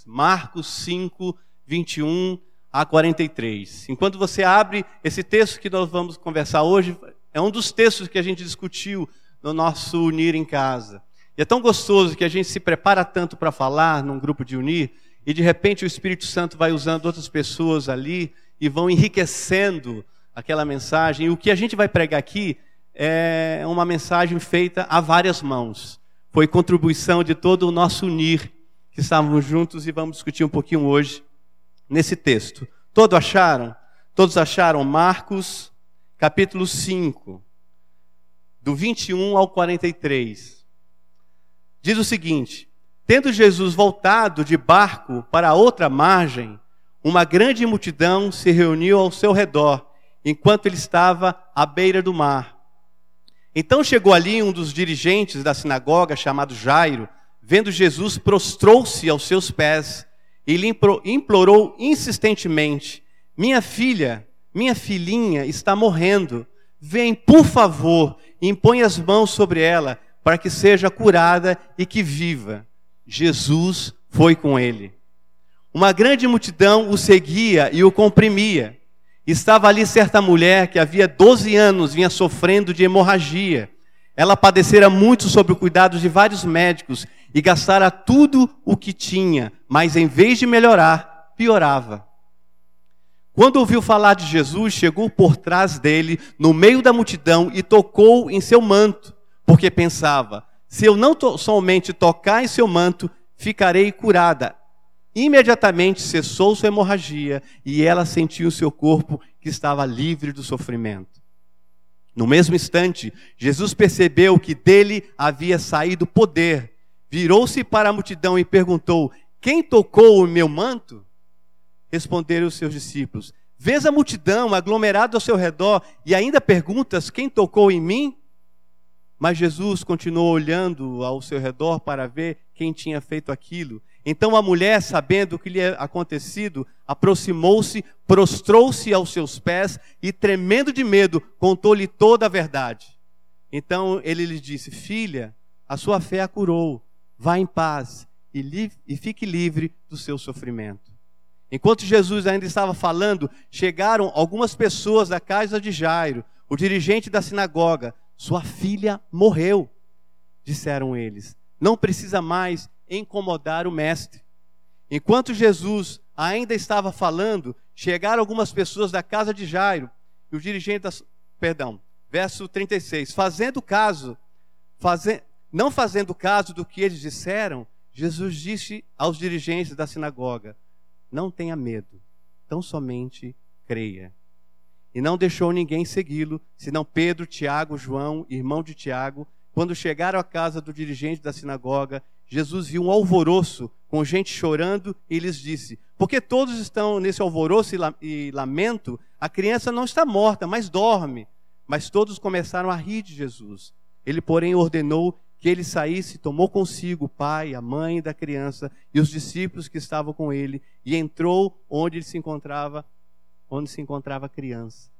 43. Marcos 5, 21 a 43. Enquanto você abre esse texto que nós vamos conversar hoje, é um dos textos que a gente discutiu no nosso Unir em Casa. E é tão gostoso que a gente se prepara tanto para falar num grupo de Unir, e de repente o Espírito Santo vai usando outras pessoas ali e vão enriquecendo aquela mensagem. E o que a gente vai pregar aqui é uma mensagem feita a várias mãos. Foi contribuição de todo o nosso unir, estávamos juntos e vamos discutir um pouquinho hoje nesse texto. Todos acharam? Todos acharam Marcos, capítulo 5, do 21 ao 43. Diz o seguinte: Tendo Jesus voltado de barco para outra margem, uma grande multidão se reuniu ao seu redor, enquanto ele estava à beira do mar. Então chegou ali um dos dirigentes da sinagoga, chamado Jairo, vendo Jesus, prostrou-se aos seus pés e lhe implorou insistentemente: Minha filha, minha filhinha está morrendo. Vem, por favor, e impõe as mãos sobre ela, para que seja curada e que viva. Jesus foi com ele. Uma grande multidão o seguia e o comprimia. Estava ali certa mulher que havia 12 anos vinha sofrendo de hemorragia. Ela padecera muito sob o cuidado de vários médicos e gastara tudo o que tinha, mas em vez de melhorar, piorava. Quando ouviu falar de Jesus, chegou por trás dele, no meio da multidão, e tocou em seu manto, porque pensava: se eu não somente tocar em seu manto, ficarei curada. Imediatamente cessou sua hemorragia e ela sentiu seu corpo que estava livre do sofrimento. No mesmo instante, Jesus percebeu que dele havia saído poder. Virou-se para a multidão e perguntou: Quem tocou o meu manto? Responderam os seus discípulos: Vês a multidão aglomerada ao seu redor e ainda perguntas: Quem tocou em mim? Mas Jesus continuou olhando ao seu redor para ver quem tinha feito aquilo. Então a mulher, sabendo o que lhe havia acontecido, aproximou-se, prostrou-se aos seus pés e, tremendo de medo, contou-lhe toda a verdade. Então ele lhe disse: Filha, a sua fé a curou, vá em paz e, e fique livre do seu sofrimento. Enquanto Jesus ainda estava falando, chegaram algumas pessoas da casa de Jairo, o dirigente da sinagoga. Sua filha morreu, disseram eles. Não precisa mais incomodar o mestre. Enquanto Jesus ainda estava falando, chegaram algumas pessoas da casa de Jairo, e o dirigente das, perdão, verso 36, fazendo caso, faze, não fazendo caso do que eles disseram, Jesus disse aos dirigentes da sinagoga: Não tenha medo, tão somente creia. E não deixou ninguém segui-lo, senão Pedro, Tiago, João, irmão de Tiago. Quando chegaram à casa do dirigente da sinagoga, Jesus viu um alvoroço com gente chorando e lhes disse: Porque todos estão nesse alvoroço e lamento, a criança não está morta, mas dorme. Mas todos começaram a rir de Jesus. Ele, porém, ordenou que ele saísse, tomou consigo o pai, a mãe da criança e os discípulos que estavam com ele e entrou onde ele se encontrava, onde se encontrava a criança.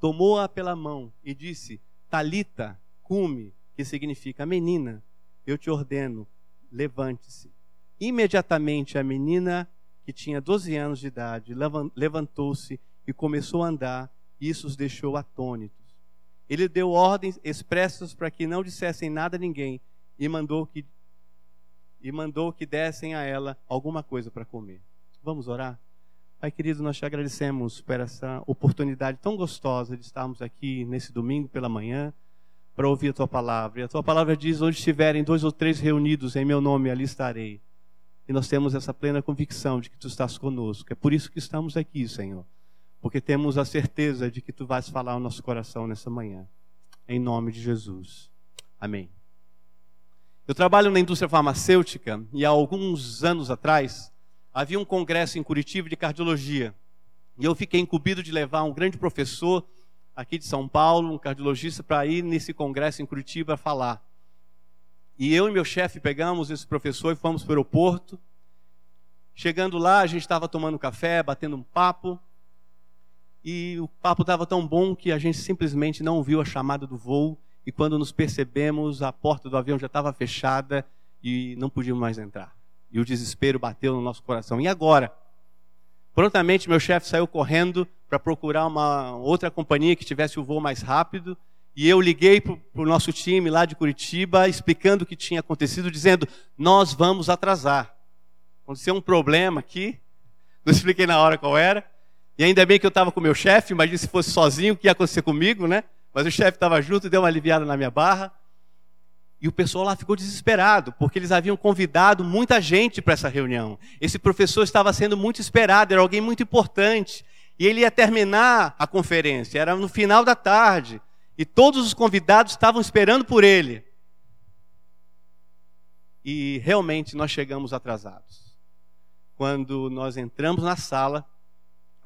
Tomou-a pela mão e disse: Talita, cume, que significa menina, eu te ordeno, levante-se. Imediatamente a menina, que tinha 12 anos de idade, levantou-se e começou a andar, e isso os deixou atônitos. Ele deu ordens expressas para que não dissessem nada a ninguém e mandou que e mandou que dessem a ela alguma coisa para comer. Vamos orar? Pai querido, nós te agradecemos por essa oportunidade tão gostosa de estarmos aqui nesse domingo pela manhã para ouvir a tua palavra. E a tua palavra diz: onde estiverem dois ou três reunidos em meu nome, ali estarei. E nós temos essa plena convicção de que tu estás conosco. É por isso que estamos aqui, Senhor. Porque temos a certeza de que tu vais falar ao nosso coração nessa manhã. Em nome de Jesus. Amém. Eu trabalho na indústria farmacêutica e há alguns anos atrás havia um congresso em Curitiba de cardiologia. E eu fiquei incumbido de levar um grande professor aqui de São Paulo, um cardiologista, para ir nesse congresso em Curitiba falar. E eu e meu chefe pegamos esse professor e fomos para o aeroporto. Chegando lá, a gente estava tomando café, batendo um papo. E o papo estava tão bom que a gente simplesmente não viu a chamada do voo. E quando nos percebemos, a porta do avião já estava fechada e não podíamos mais entrar. E o desespero bateu no nosso coração. E agora? Prontamente, meu chefe saiu correndo para procurar uma outra companhia que tivesse o voo mais rápido. E eu liguei para o nosso time lá de Curitiba, explicando o que tinha acontecido, dizendo: Nós vamos atrasar. Aconteceu um problema aqui, não expliquei na hora qual era. E ainda bem que eu estava com o meu chefe, imagina se fosse sozinho, o que ia acontecer comigo, né? Mas o chefe estava junto, deu uma aliviada na minha barra. E o pessoal lá ficou desesperado, porque eles haviam convidado muita gente para essa reunião. Esse professor estava sendo muito esperado, era alguém muito importante. E ele ia terminar a conferência, era no final da tarde. E todos os convidados estavam esperando por ele. E realmente nós chegamos atrasados. Quando nós entramos na sala,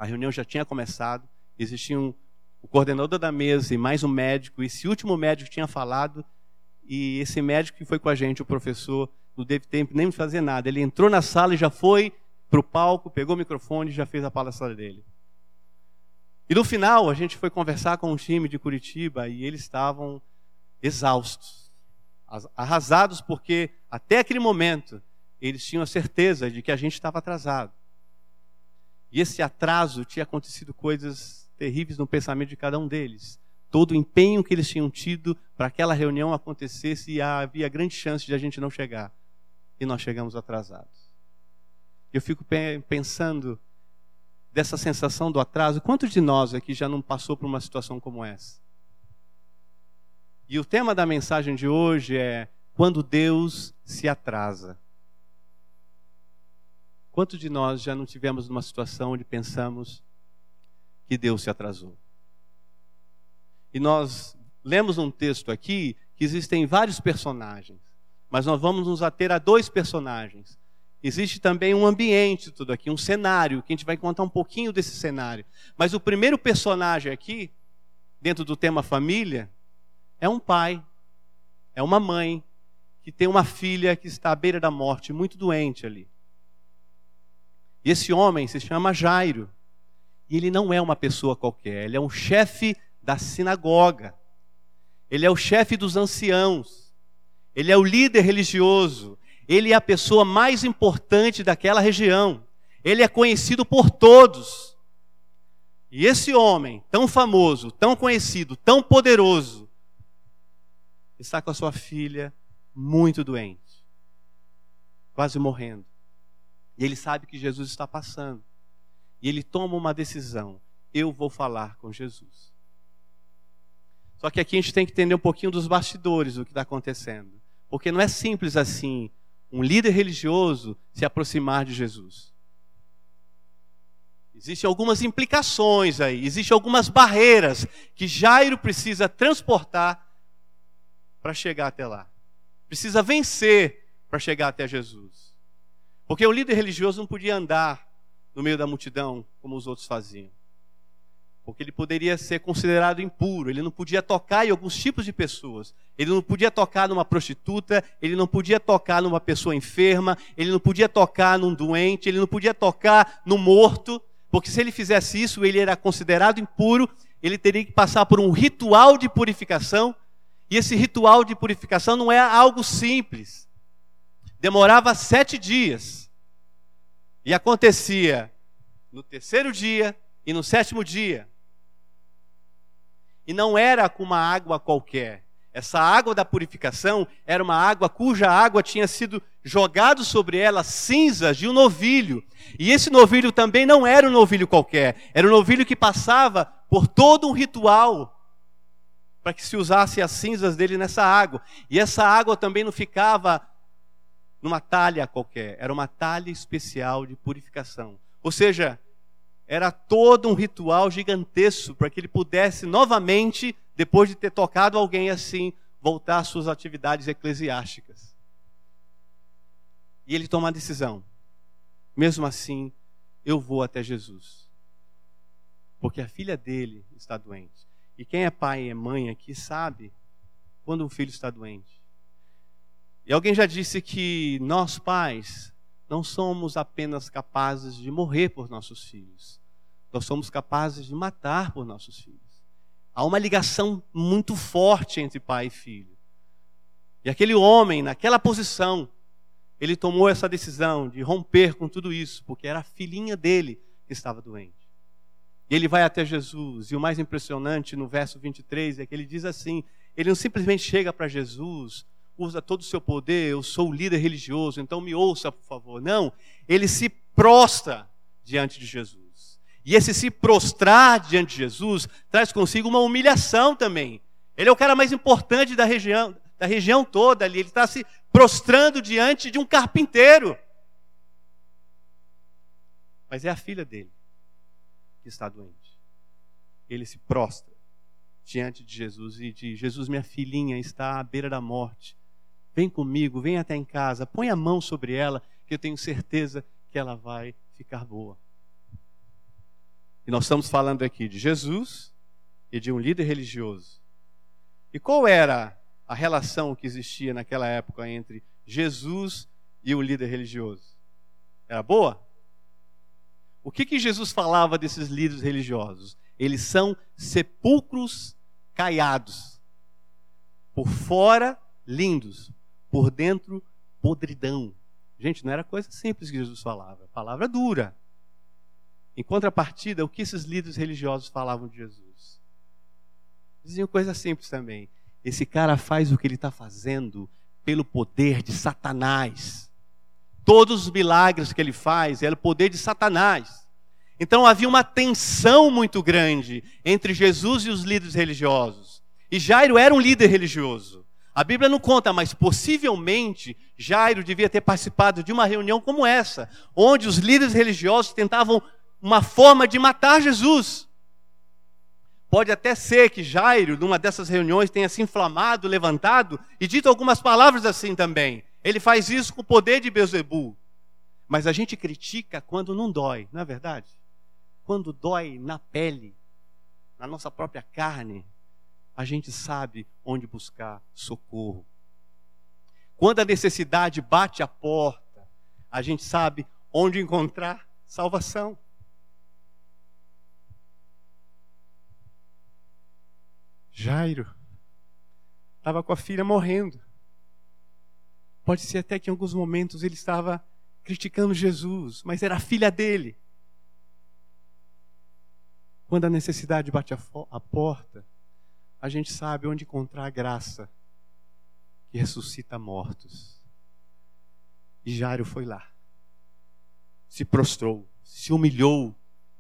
a reunião já tinha começado, existiam o coordenador da mesa e mais um médico, e esse último médico tinha falado, e esse médico que foi com a gente, o professor, não teve tempo nem de fazer nada. Ele entrou na sala e já foi para o palco, pegou o microfone e já fez a palestra dele. E no final, a gente foi conversar com um time de Curitiba e eles estavam exaustos, arrasados, porque até aquele momento eles tinham a certeza de que a gente estava atrasado. E esse atraso tinha acontecido coisas terríveis no pensamento de cada um deles. Todo o empenho que eles tinham tido para aquela reunião acontecesse e havia grande chance de a gente não chegar. E nós chegamos atrasados. Eu fico pensando dessa sensação do atraso. Quantos de nós aqui já não passou por uma situação como essa? E o tema da mensagem de hoje é quando Deus se atrasa. Quantos de nós já não tivemos numa situação onde pensamos que Deus se atrasou? E nós lemos um texto aqui que existem vários personagens, mas nós vamos nos ater a dois personagens. Existe também um ambiente tudo aqui, um cenário, que a gente vai contar um pouquinho desse cenário. Mas o primeiro personagem aqui, dentro do tema família, é um pai, é uma mãe, que tem uma filha que está à beira da morte, muito doente ali. E esse homem se chama Jairo. E ele não é uma pessoa qualquer, ele é um chefe da sinagoga. Ele é o chefe dos anciãos. Ele é o líder religioso. Ele é a pessoa mais importante daquela região. Ele é conhecido por todos. E esse homem, tão famoso, tão conhecido, tão poderoso, está com a sua filha muito doente, quase morrendo. E ele sabe que Jesus está passando. E ele toma uma decisão: eu vou falar com Jesus. Só que aqui a gente tem que entender um pouquinho dos bastidores do que está acontecendo. Porque não é simples assim um líder religioso se aproximar de Jesus. Existem algumas implicações aí, existem algumas barreiras que Jairo precisa transportar para chegar até lá. Precisa vencer para chegar até Jesus. Porque o líder religioso não podia andar no meio da multidão como os outros faziam. Porque ele poderia ser considerado impuro, ele não podia tocar em alguns tipos de pessoas. Ele não podia tocar numa prostituta, ele não podia tocar numa pessoa enferma, ele não podia tocar num doente, ele não podia tocar no morto, porque se ele fizesse isso, ele era considerado impuro, ele teria que passar por um ritual de purificação, e esse ritual de purificação não é algo simples. Demorava sete dias. E acontecia no terceiro dia e no sétimo dia. E não era com uma água qualquer. Essa água da purificação era uma água cuja água tinha sido jogado sobre ela cinzas de um novilho. E esse novilho também não era um novilho qualquer, era um novilho que passava por todo um ritual para que se usasse as cinzas dele nessa água. E essa água também não ficava numa talha qualquer, era uma talha especial de purificação. Ou seja, era todo um ritual gigantesco para que ele pudesse novamente, depois de ter tocado alguém assim, voltar às suas atividades eclesiásticas. E ele toma a decisão. Mesmo assim, eu vou até Jesus. Porque a filha dele está doente. E quem é pai e mãe aqui sabe quando um filho está doente. E alguém já disse que nós pais não somos apenas capazes de morrer por nossos filhos, nós somos capazes de matar por nossos filhos. Há uma ligação muito forte entre pai e filho. E aquele homem, naquela posição, ele tomou essa decisão de romper com tudo isso, porque era a filhinha dele que estava doente. E ele vai até Jesus, e o mais impressionante no verso 23 é que ele diz assim: ele não simplesmente chega para Jesus, usa todo o seu poder, eu sou o líder religioso, então me ouça, por favor. Não, ele se prostra diante de Jesus. E esse se prostrar diante de Jesus traz consigo uma humilhação também. Ele é o cara mais importante da região, da região toda ali. Ele está se prostrando diante de um carpinteiro. Mas é a filha dele que está doente. Ele se prostra diante de Jesus e diz: Jesus, minha filhinha está à beira da morte. Vem comigo, vem até em casa, põe a mão sobre ela, que eu tenho certeza que ela vai ficar boa. E nós estamos falando aqui de Jesus e de um líder religioso. E qual era a relação que existia naquela época entre Jesus e o líder religioso? Era boa? O que, que Jesus falava desses líderes religiosos? Eles são sepulcros caiados. Por fora, lindos. Por dentro, podridão. Gente, não era coisa simples que Jesus falava. Palavra dura. Em contrapartida, o que esses líderes religiosos falavam de Jesus? Diziam coisa simples também. Esse cara faz o que ele está fazendo pelo poder de Satanás. Todos os milagres que ele faz é o poder de Satanás. Então havia uma tensão muito grande entre Jesus e os líderes religiosos. E Jairo era um líder religioso. A Bíblia não conta, mas possivelmente Jairo devia ter participado de uma reunião como essa, onde os líderes religiosos tentavam uma forma de matar Jesus. Pode até ser que Jairo, numa dessas reuniões, tenha se inflamado, levantado e dito algumas palavras assim também. Ele faz isso com o poder de Beelzebul. Mas a gente critica quando não dói, não é verdade? Quando dói na pele, na nossa própria carne, a gente sabe onde buscar socorro. Quando a necessidade bate a porta, a gente sabe onde encontrar salvação. Jairo estava com a filha morrendo. Pode ser até que em alguns momentos ele estava criticando Jesus, mas era a filha dele. Quando a necessidade bate a, a porta, a gente sabe onde encontrar a graça que ressuscita mortos. E Jairo foi lá, se prostrou, se humilhou,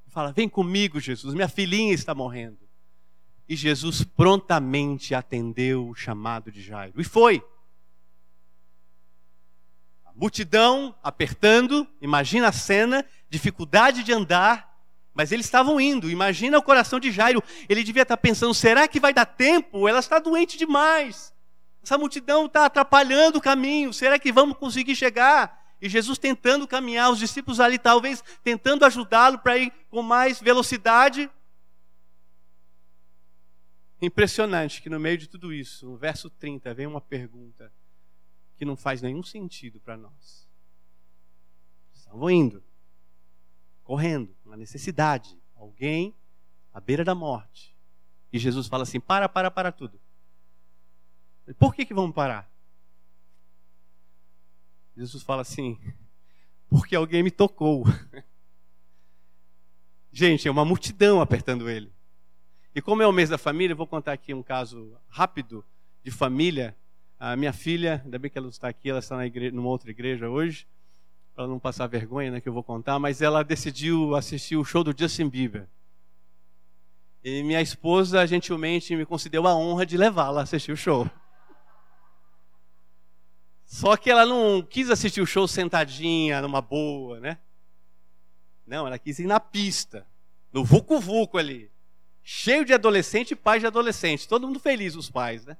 e fala: Vem comigo, Jesus, minha filhinha está morrendo. E Jesus prontamente atendeu o chamado de Jairo. E foi. A multidão apertando, imagina a cena, dificuldade de andar, mas eles estavam indo. Imagina o coração de Jairo. Ele devia estar pensando: será que vai dar tempo? Ela está doente demais. Essa multidão está atrapalhando o caminho. Será que vamos conseguir chegar? E Jesus tentando caminhar, os discípulos ali talvez tentando ajudá-lo para ir com mais velocidade. Impressionante que no meio de tudo isso, no verso 30, vem uma pergunta que não faz nenhum sentido para nós. Estavam indo, correndo, uma necessidade, alguém à beira da morte. E Jesus fala assim: para, para, para tudo. Por que, que vamos parar? Jesus fala assim: porque alguém me tocou. Gente, é uma multidão apertando ele. E como é o mês da família, eu vou contar aqui um caso rápido de família. A minha filha, ainda bem que ela não está aqui, ela está na igreja, numa outra igreja hoje, para não passar vergonha, né, que eu vou contar, mas ela decidiu assistir o show do Justin Bieber. E minha esposa gentilmente me concedeu a honra de levá-la a assistir o show. Só que ela não quis assistir o show sentadinha, numa boa, né? Não, ela quis ir na pista, no vucu-vucu ali cheio de adolescente e pais de adolescente. Todo mundo feliz, os pais, né?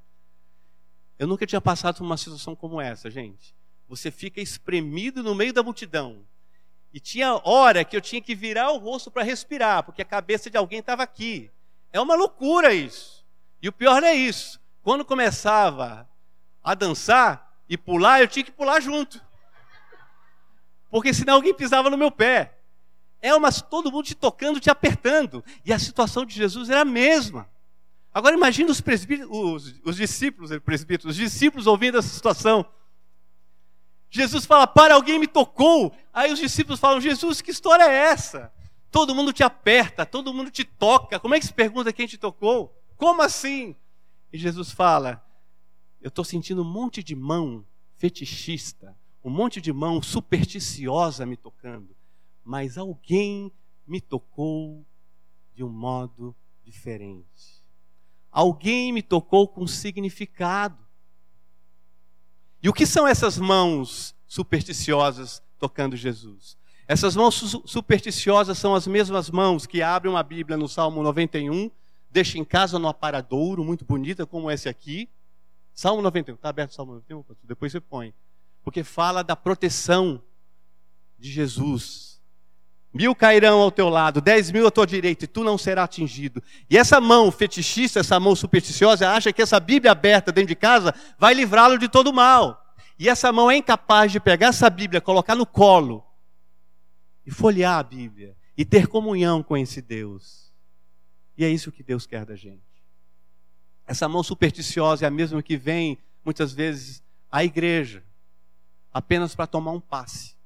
Eu nunca tinha passado por uma situação como essa, gente. Você fica espremido no meio da multidão. E tinha hora que eu tinha que virar o rosto para respirar, porque a cabeça de alguém estava aqui. É uma loucura isso. E o pior não é isso. Quando começava a dançar e pular, eu tinha que pular junto. Porque senão alguém pisava no meu pé. É uma todo mundo te tocando, te apertando. E a situação de Jesus era a mesma. Agora imagine os, os, os discípulos, presbíteros, os discípulos ouvindo essa situação. Jesus fala: Para, alguém me tocou. Aí os discípulos falam: Jesus, que história é essa? Todo mundo te aperta, todo mundo te toca. Como é que se pergunta quem te tocou? Como assim? E Jesus fala: Eu estou sentindo um monte de mão fetichista, um monte de mão supersticiosa me tocando, mas alguém me tocou de um modo diferente. Alguém me tocou com significado. E o que são essas mãos supersticiosas tocando Jesus? Essas mãos supersticiosas são as mesmas mãos que abrem uma Bíblia no Salmo 91, deixa em casa no aparadouro, muito bonita, como esse aqui. Salmo 91, está aberto o Salmo 91? Depois você põe. Porque fala da proteção de Jesus Mil cairão ao teu lado, dez mil à tua direita, e tu não serás atingido. E essa mão fetichista, essa mão supersticiosa, acha que essa Bíblia aberta dentro de casa vai livrá-lo de todo mal. E essa mão é incapaz de pegar essa Bíblia, colocar no colo e folhear a Bíblia e ter comunhão com esse Deus. E é isso que Deus quer da gente. Essa mão supersticiosa é a mesma que vem, muitas vezes, à igreja, apenas para tomar um passe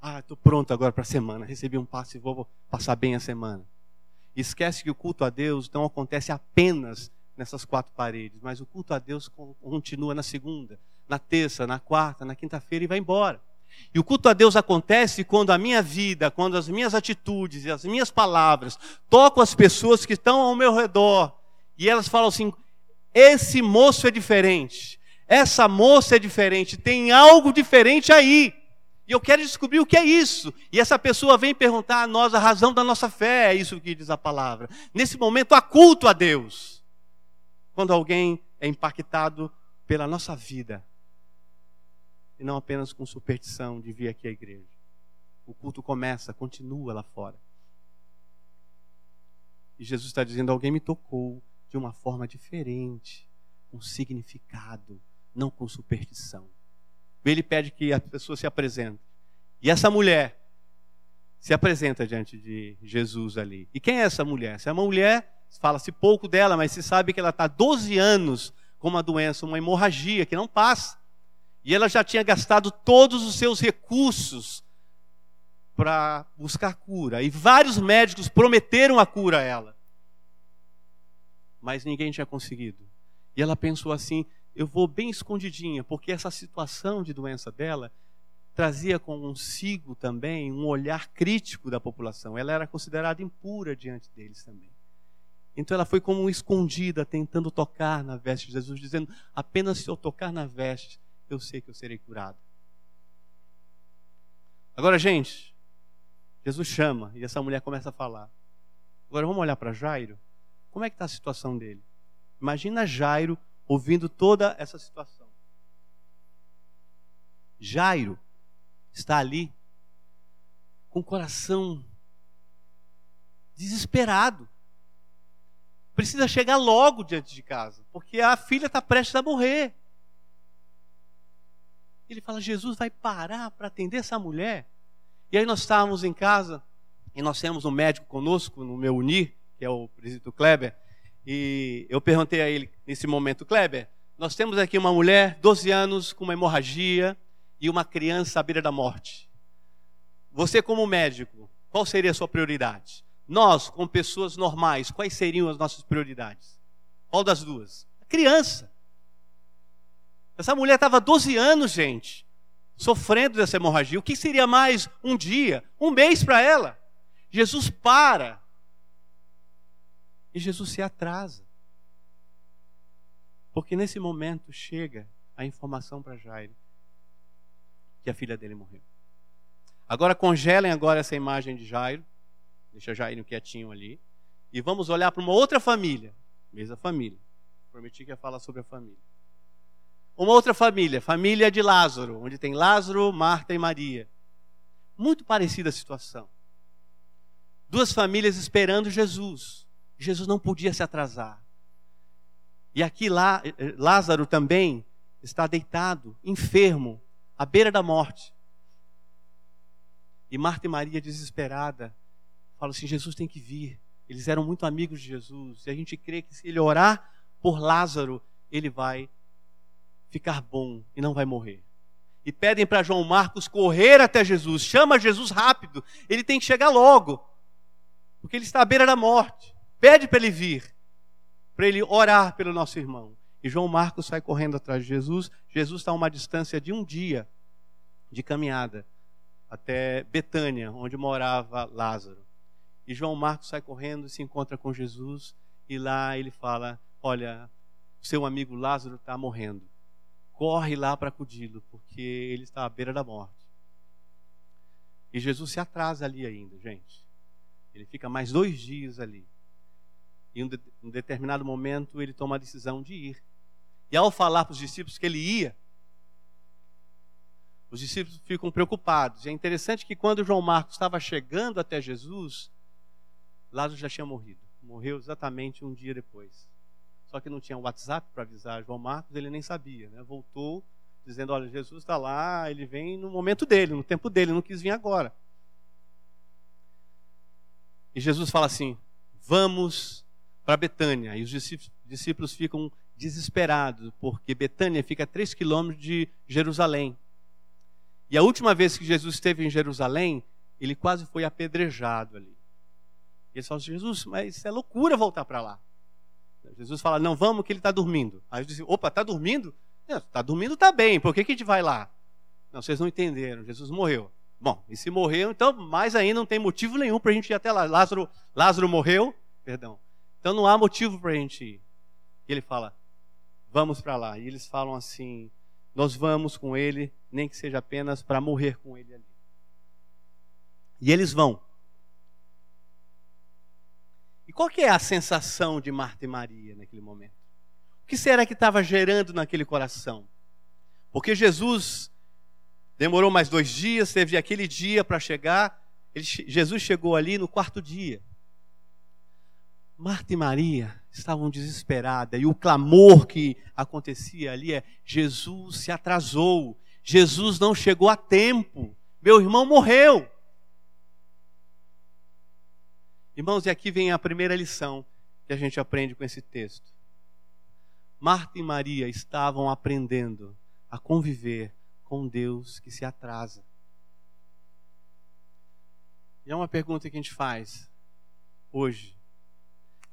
ah, estou pronto agora para a semana. Recebi um passe e vou passar bem a semana. Esquece que o culto a Deus não acontece apenas nessas quatro paredes, mas o culto a Deus continua na segunda, na terça, na quarta, na quinta-feira e vai embora. E o culto a Deus acontece quando a minha vida, quando as minhas atitudes e as minhas palavras tocam as pessoas que estão ao meu redor e elas falam assim: esse moço é diferente, essa moça é diferente, tem algo diferente aí. E eu quero descobrir o que é isso. E essa pessoa vem perguntar a nós a razão da nossa fé, é isso que diz a palavra. Nesse momento, há culto a Deus. Quando alguém é impactado pela nossa vida, e não apenas com superstição de vir aqui à igreja. O culto começa, continua lá fora. E Jesus está dizendo: alguém me tocou de uma forma diferente, com significado, não com superstição. Ele pede que a pessoa se apresente. E essa mulher se apresenta diante de Jesus ali. E quem é essa mulher? Essa é uma mulher, fala-se pouco dela, mas se sabe que ela está 12 anos com uma doença, uma hemorragia que não passa. E ela já tinha gastado todos os seus recursos para buscar cura. E vários médicos prometeram a cura a ela. Mas ninguém tinha conseguido. E ela pensou assim: eu vou bem escondidinha, porque essa situação de doença dela trazia consigo também um olhar crítico da população. Ela era considerada impura diante deles também. Então ela foi como escondida, tentando tocar na veste de Jesus, dizendo: apenas se eu tocar na veste, eu sei que eu serei curado. Agora, gente, Jesus chama e essa mulher começa a falar. Agora vamos olhar para Jairo. Como é que está a situação dele? Imagina Jairo ouvindo toda essa situação. Jairo está ali com o coração desesperado. Precisa chegar logo diante de casa, porque a filha está prestes a morrer. Ele fala: Jesus vai parar para atender essa mulher. E aí nós estávamos em casa e nós temos um médico conosco no meu Unir, que é o presídio Kleber. E eu perguntei a ele nesse momento, Kleber, nós temos aqui uma mulher, 12 anos, com uma hemorragia e uma criança à beira da morte. Você, como médico, qual seria a sua prioridade? Nós, como pessoas normais, quais seriam as nossas prioridades? Qual das duas? A criança. Essa mulher estava 12 anos, gente, sofrendo dessa hemorragia. O que seria mais um dia, um mês para ela? Jesus para e Jesus se atrasa. Porque nesse momento chega a informação para Jairo que a filha dele morreu. Agora congelem agora essa imagem de Jairo, deixa Jairo quietinho ali, e vamos olhar para uma outra família, mesma família. Prometi que ia falar sobre a família. Uma outra família, família de Lázaro, onde tem Lázaro, Marta e Maria. Muito parecida a situação. Duas famílias esperando Jesus. Jesus não podia se atrasar. E aqui lá, eh, eh, Lázaro também está deitado, enfermo, à beira da morte. E Marta e Maria, desesperada, falam assim: Jesus tem que vir. Eles eram muito amigos de Jesus. E a gente crê que se ele orar por Lázaro, ele vai ficar bom e não vai morrer. e pedem para João Marcos correr até Jesus. Chama Jesus rápido, ele tem que chegar logo, porque ele está à beira da morte. Pede para ele vir, para ele orar pelo nosso irmão. E João Marcos sai correndo atrás de Jesus. Jesus está a uma distância de um dia de caminhada até Betânia, onde morava Lázaro. E João Marcos sai correndo e se encontra com Jesus, e lá ele fala: Olha, seu amigo Lázaro está morrendo. Corre lá para acudi-lo, porque ele está à beira da morte. E Jesus se atrasa ali ainda, gente. Ele fica mais dois dias ali. E em um determinado momento ele toma a decisão de ir. E ao falar para os discípulos que ele ia, os discípulos ficam preocupados. E é interessante que quando João Marcos estava chegando até Jesus, Lázaro já tinha morrido. Morreu exatamente um dia depois. Só que não tinha WhatsApp para avisar João Marcos, ele nem sabia. Né? Voltou dizendo: Olha, Jesus está lá, ele vem no momento dele, no tempo dele, não quis vir agora. E Jesus fala assim: Vamos para Betânia. E os discípulos ficam desesperados, porque Betânia fica a três quilômetros de Jerusalém. E a última vez que Jesus esteve em Jerusalém, ele quase foi apedrejado ali. E eles falam, Jesus, mas é loucura voltar para lá. Jesus fala, não, vamos que ele está dormindo. Aí eu disse, opa, está dormindo? Está dormindo, está bem, por que, que a gente vai lá? Não, vocês não entenderam, Jesus morreu. Bom, e se morreu, então mais ainda não tem motivo nenhum para a gente ir até lá. Lázaro, Lázaro morreu, perdão. Então não há motivo para a gente ir. E ele fala, vamos para lá. E eles falam assim, nós vamos com ele, nem que seja apenas para morrer com ele ali. E eles vão. E qual que é a sensação de Marta e Maria naquele momento? O que será que estava gerando naquele coração? Porque Jesus demorou mais dois dias, teve aquele dia para chegar. Ele, Jesus chegou ali no quarto dia. Marta e Maria estavam desesperadas e o clamor que acontecia ali é: Jesus se atrasou, Jesus não chegou a tempo, meu irmão morreu. Irmãos, e aqui vem a primeira lição que a gente aprende com esse texto. Marta e Maria estavam aprendendo a conviver com Deus que se atrasa. E é uma pergunta que a gente faz hoje.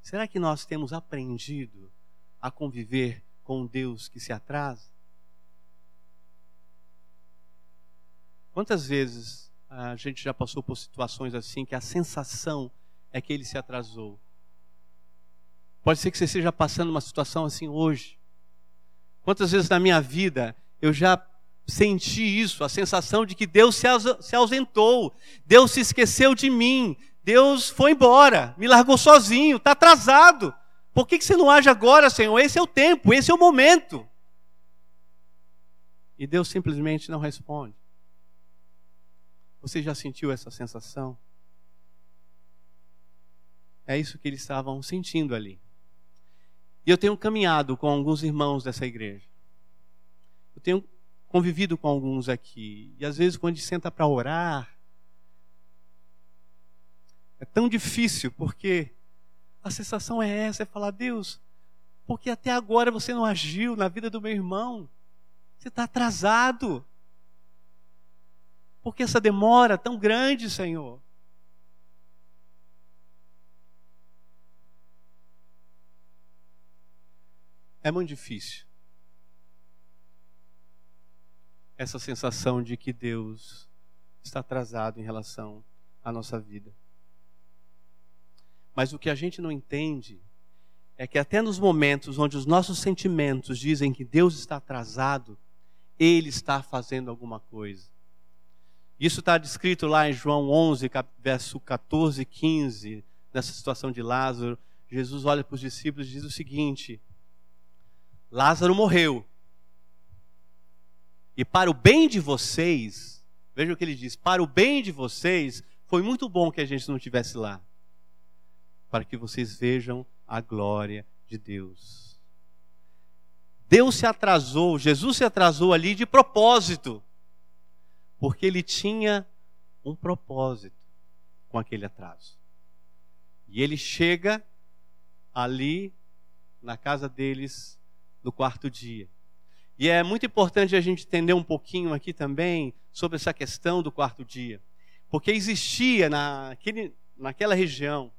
Será que nós temos aprendido a conviver com Deus que se atrasa? Quantas vezes a gente já passou por situações assim que a sensação é que ele se atrasou? Pode ser que você esteja passando uma situação assim hoje. Quantas vezes na minha vida eu já senti isso, a sensação de que Deus se ausentou, Deus se esqueceu de mim, Deus foi embora, me largou sozinho, está atrasado. Por que, que você não age agora, Senhor? Esse é o tempo, esse é o momento. E Deus simplesmente não responde. Você já sentiu essa sensação? É isso que eles estavam sentindo ali. E eu tenho caminhado com alguns irmãos dessa igreja. Eu tenho convivido com alguns aqui. E às vezes, quando a gente senta para orar, é tão difícil, porque a sensação é essa: é falar, Deus, porque até agora você não agiu na vida do meu irmão. Você está atrasado. Por que essa demora tão grande, Senhor? É muito difícil. Essa sensação de que Deus está atrasado em relação à nossa vida. Mas o que a gente não entende é que até nos momentos onde os nossos sentimentos dizem que Deus está atrasado, Ele está fazendo alguma coisa. Isso está descrito lá em João 11, verso 14 e 15, nessa situação de Lázaro. Jesus olha para os discípulos e diz o seguinte: Lázaro morreu. E para o bem de vocês, veja o que ele diz: para o bem de vocês, foi muito bom que a gente não estivesse lá para que vocês vejam a glória de Deus. Deus se atrasou, Jesus se atrasou ali de propósito, porque ele tinha um propósito com aquele atraso. E ele chega ali na casa deles no quarto dia. E é muito importante a gente entender um pouquinho aqui também sobre essa questão do quarto dia. Porque existia naquele, naquela região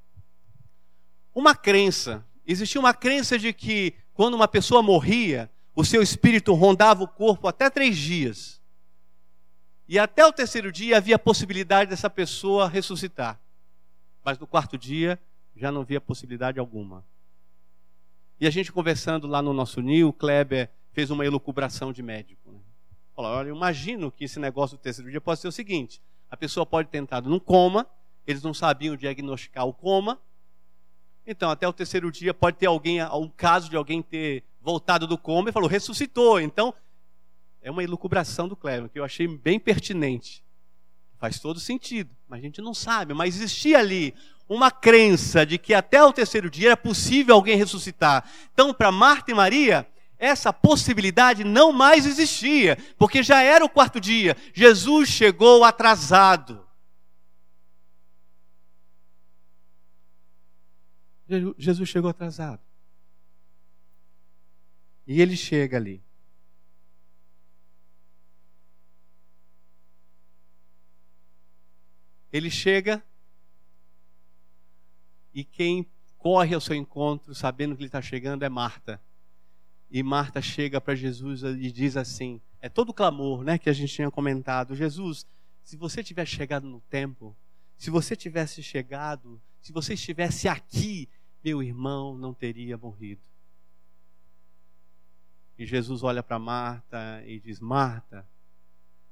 uma crença, existia uma crença de que quando uma pessoa morria, o seu espírito rondava o corpo até três dias. E até o terceiro dia havia a possibilidade dessa pessoa ressuscitar. Mas no quarto dia já não havia possibilidade alguma. E a gente conversando lá no nosso NIL, o Kleber fez uma elucubração de médico. Né? Falou, olha, eu imagino que esse negócio do terceiro dia pode ser o seguinte: a pessoa pode ter entrado num coma, eles não sabiam diagnosticar o coma, então até o terceiro dia pode ter alguém, um caso de alguém ter voltado do coma e falou, ressuscitou. Então, é uma elucubração do Kleber, que eu achei bem pertinente. Faz todo sentido, mas a gente não sabe. Mas existia ali uma crença de que até o terceiro dia era possível alguém ressuscitar. Então, para Marta e Maria, essa possibilidade não mais existia, porque já era o quarto dia. Jesus chegou atrasado. Jesus chegou atrasado. E ele chega ali. Ele chega e quem corre ao seu encontro, sabendo que ele está chegando, é Marta. E Marta chega para Jesus e diz assim: é todo o clamor né, que a gente tinha comentado. Jesus, se você tivesse chegado no tempo, se você tivesse chegado, se você estivesse aqui, meu irmão não teria morrido. E Jesus olha para Marta e diz: Marta,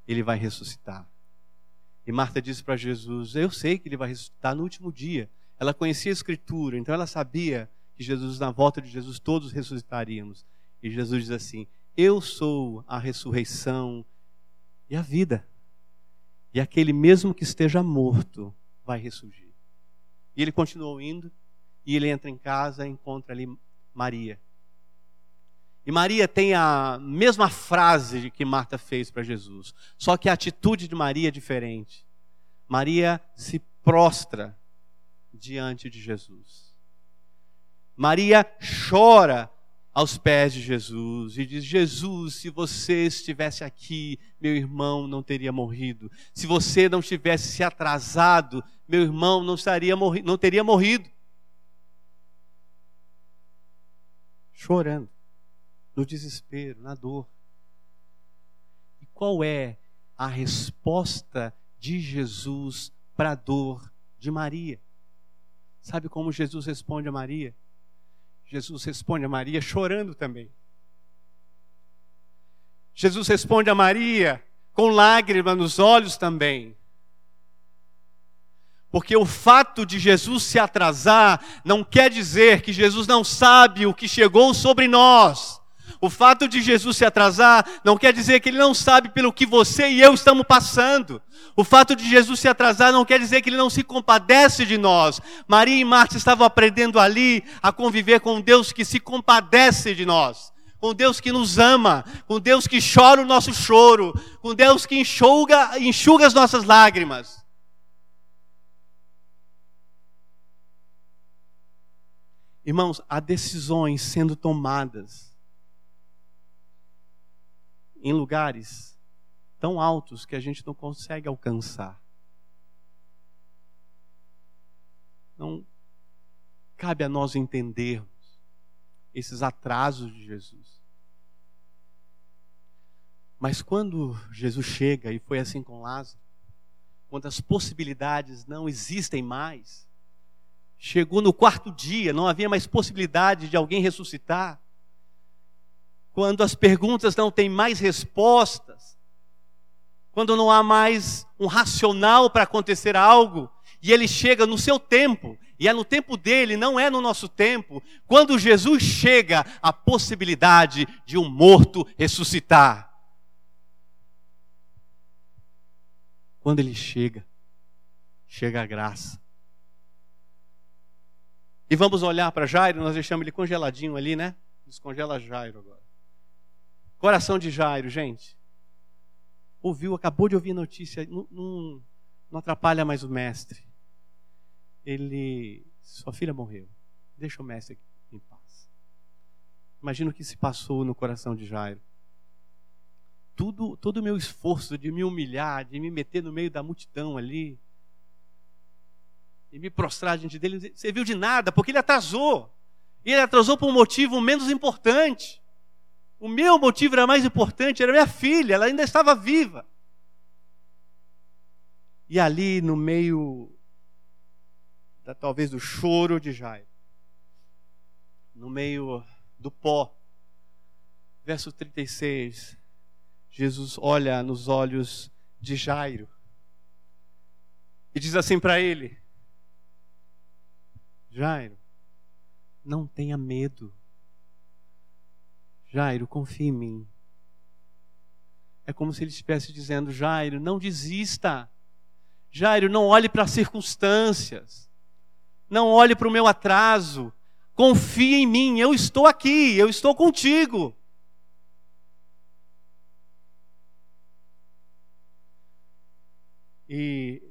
ele vai ressuscitar. E Marta diz para Jesus: Eu sei que ele vai ressuscitar no último dia. Ela conhecia a Escritura, então ela sabia que Jesus, na volta de Jesus, todos ressuscitaríamos. E Jesus diz assim: Eu sou a ressurreição e a vida. E aquele mesmo que esteja morto vai ressurgir. E ele continuou indo, e ele entra em casa e encontra ali Maria. E Maria tem a mesma frase que Marta fez para Jesus, só que a atitude de Maria é diferente. Maria se prostra diante de Jesus. Maria chora aos pés de Jesus e diz: Jesus, se você estivesse aqui, meu irmão não teria morrido. Se você não tivesse se atrasado, meu irmão não, estaria morri não teria morrido. Chorando, no desespero, na dor. E qual é a resposta de Jesus para a dor de Maria? Sabe como Jesus responde a Maria? Jesus responde a Maria chorando também. Jesus responde a Maria com lágrimas nos olhos também. Porque o fato de Jesus se atrasar não quer dizer que Jesus não sabe o que chegou sobre nós. O fato de Jesus se atrasar não quer dizer que ele não sabe pelo que você e eu estamos passando. O fato de Jesus se atrasar não quer dizer que ele não se compadece de nós. Maria e Marta estavam aprendendo ali a conviver com Deus que se compadece de nós. Com Deus que nos ama, com Deus que chora o nosso choro, com Deus que enxuga, enxuga as nossas lágrimas. Irmãos, há decisões sendo tomadas em lugares tão altos que a gente não consegue alcançar. Não cabe a nós entendermos esses atrasos de Jesus. Mas quando Jesus chega, e foi assim com Lázaro, quando as possibilidades não existem mais, chegou no quarto dia, não havia mais possibilidade de alguém ressuscitar, quando as perguntas não têm mais respostas, quando não há mais um racional para acontecer algo, e ele chega no seu tempo, e é no tempo dele, não é no nosso tempo. Quando Jesus chega, a possibilidade de um morto ressuscitar. Quando ele chega, chega a graça. E vamos olhar para Jairo, nós deixamos ele congeladinho ali, né? Descongela Jairo agora. Coração de Jairo, gente. Ouviu, acabou de ouvir a notícia, não, não, não atrapalha mais o mestre. Ele, sua filha morreu. Deixa o mestre em paz. Imagina o que se passou no coração de Jairo. tudo, todo o meu esforço de me humilhar, de me meter no meio da multidão ali, e me prostrar diante dele, serviu de nada, porque ele atrasou. E ele atrasou por um motivo menos importante. O meu motivo era mais importante, era minha filha, ela ainda estava viva. E ali no meio da, talvez do choro de Jairo, no meio do pó, verso 36, Jesus olha nos olhos de Jairo e diz assim para ele: Jairo, não tenha medo. Jairo, confie em mim. É como se ele estivesse dizendo: Jairo, não desista. Jairo, não olhe para as circunstâncias. Não olhe para o meu atraso. Confie em mim. Eu estou aqui. Eu estou contigo. E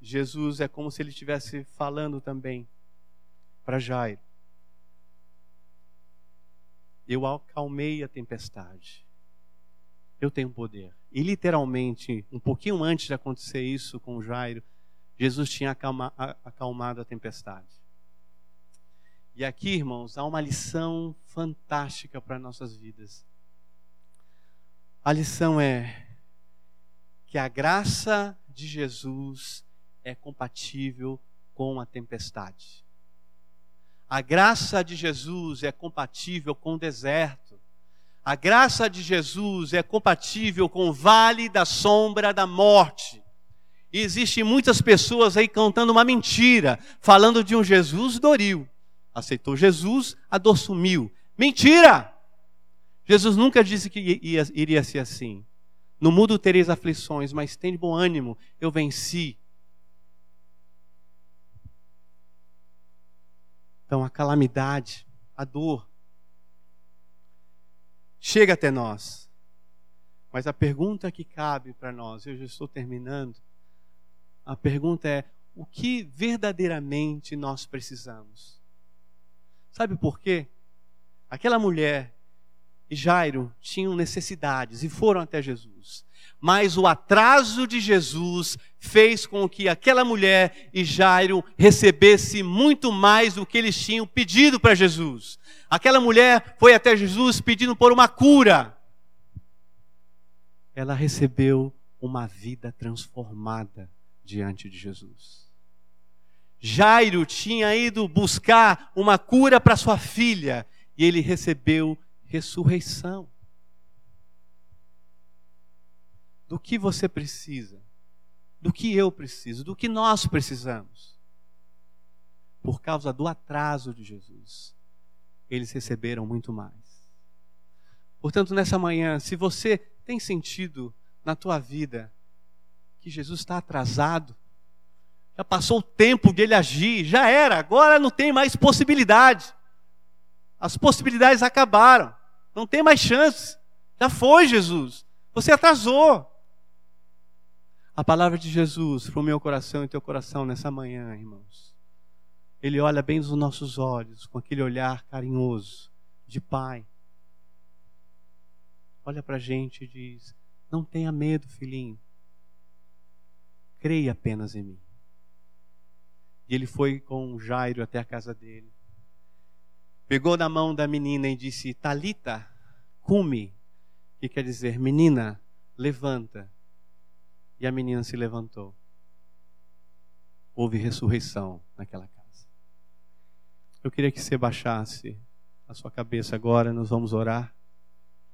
Jesus é como se ele estivesse falando também para Jairo. Eu acalmei a tempestade. Eu tenho poder. E literalmente, um pouquinho antes de acontecer isso com Jairo, Jesus tinha acalma, acalmado a tempestade. E aqui, irmãos, há uma lição fantástica para nossas vidas. A lição é que a graça de Jesus é compatível com a tempestade. A graça de Jesus é compatível com o deserto. A graça de Jesus é compatível com o vale da sombra da morte. E existem muitas pessoas aí cantando uma mentira, falando de um Jesus doril. Aceitou Jesus, a dor sumiu. Mentira! Jesus nunca disse que ia, iria ser assim. No mundo tereis aflições, mas tem bom ânimo, eu venci Então a calamidade, a dor, chega até nós. Mas a pergunta que cabe para nós, eu já estou terminando, a pergunta é: o que verdadeiramente nós precisamos? Sabe por quê? Aquela mulher e Jairo tinham necessidades e foram até Jesus. Mas o atraso de Jesus fez com que aquela mulher e Jairo recebesse muito mais do que eles tinham pedido para Jesus. Aquela mulher foi até Jesus pedindo por uma cura. Ela recebeu uma vida transformada diante de Jesus. Jairo tinha ido buscar uma cura para sua filha e ele recebeu ressurreição. Do que você precisa, do que eu preciso, do que nós precisamos. Por causa do atraso de Jesus, eles receberam muito mais. Portanto, nessa manhã, se você tem sentido na tua vida que Jesus está atrasado, já passou o tempo de ele agir, já era, agora não tem mais possibilidade. As possibilidades acabaram. Não tem mais chance. Já foi, Jesus. Você atrasou. A palavra de Jesus para o meu coração e teu coração nessa manhã, irmãos. Ele olha bem nos nossos olhos, com aquele olhar carinhoso, de pai. Olha para a gente e diz: Não tenha medo, filhinho. Creia apenas em mim. E ele foi com Jairo até a casa dele pegou na mão da menina e disse: Talita, cume, que quer dizer, menina, levanta. E a menina se levantou. Houve ressurreição naquela casa. Eu queria que você baixasse a sua cabeça agora, nós vamos orar.